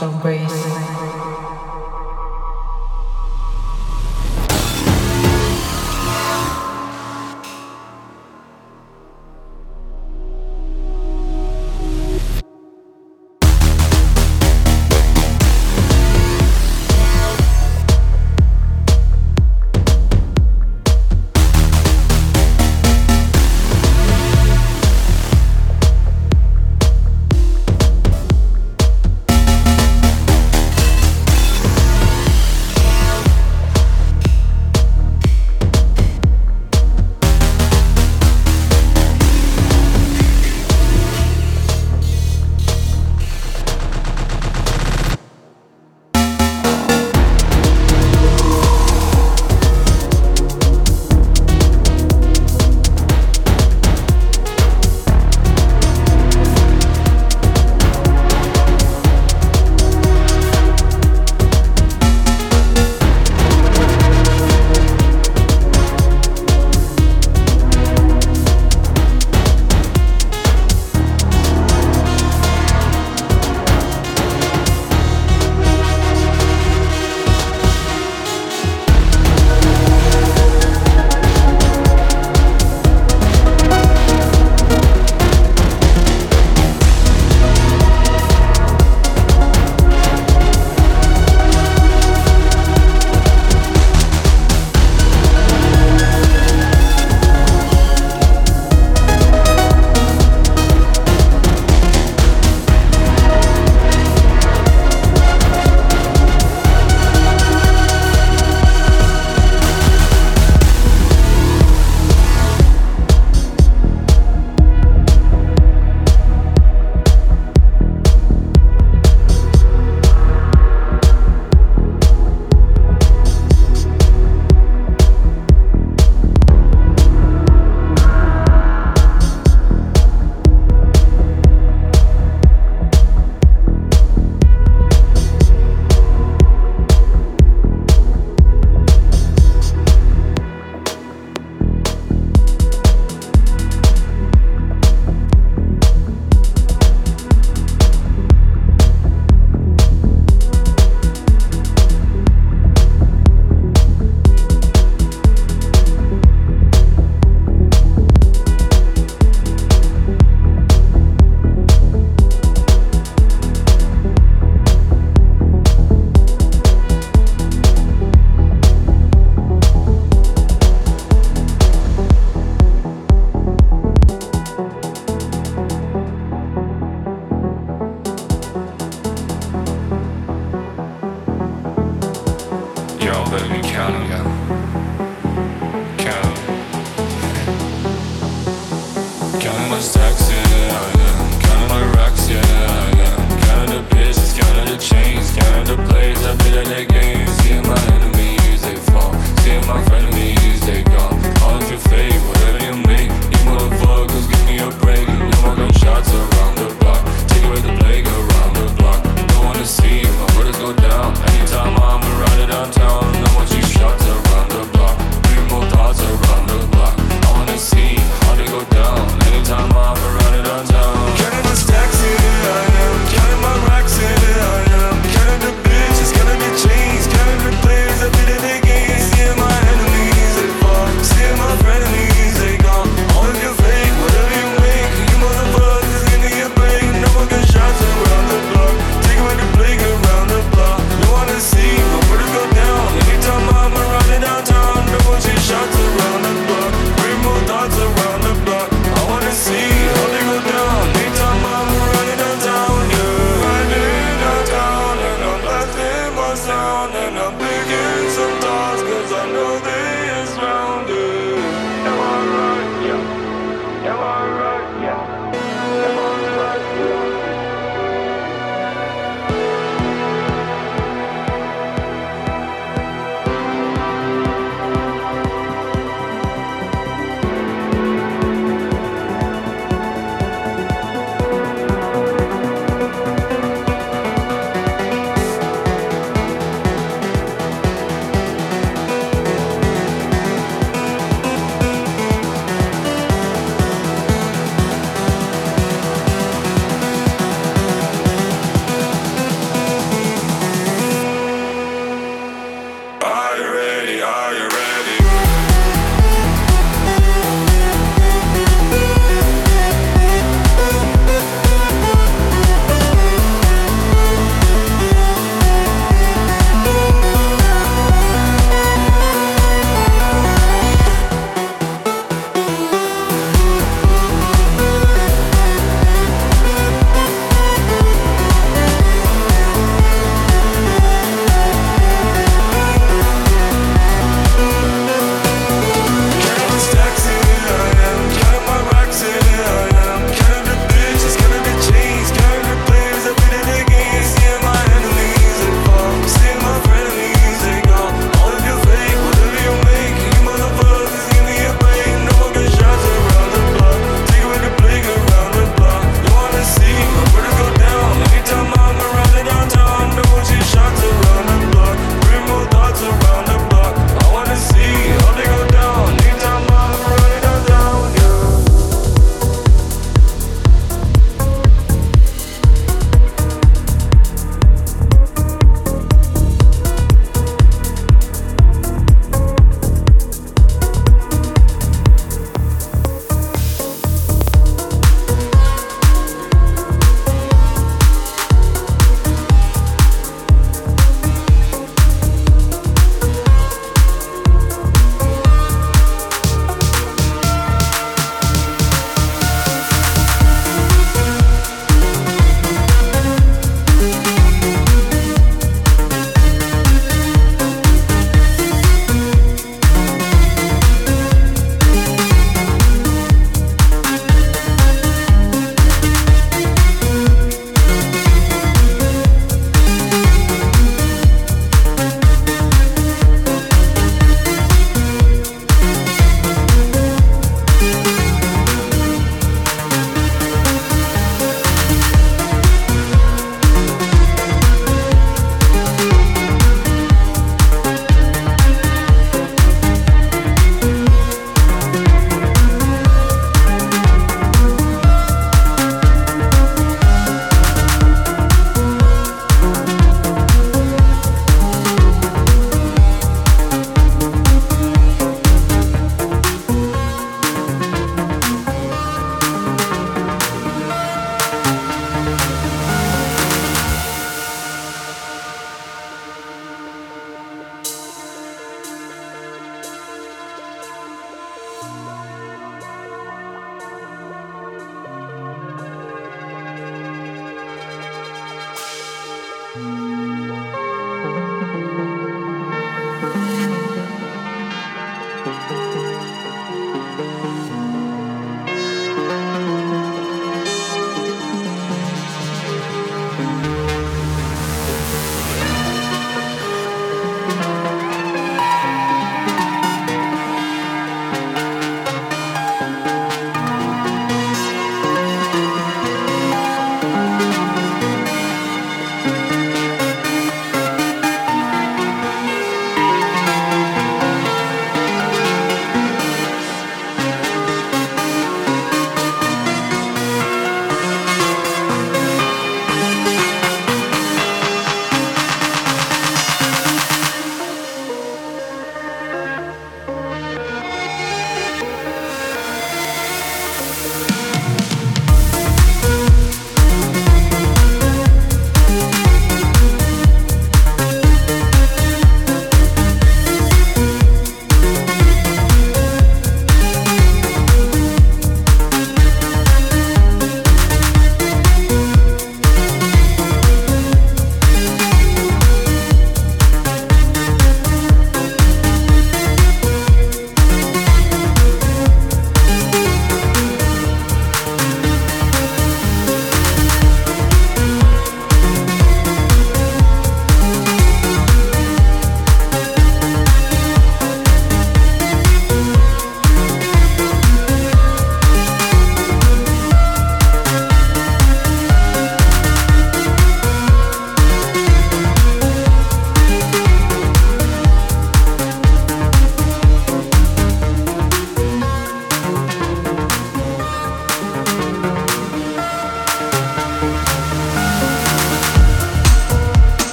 Astral Base.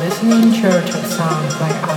Listening Church of Sound by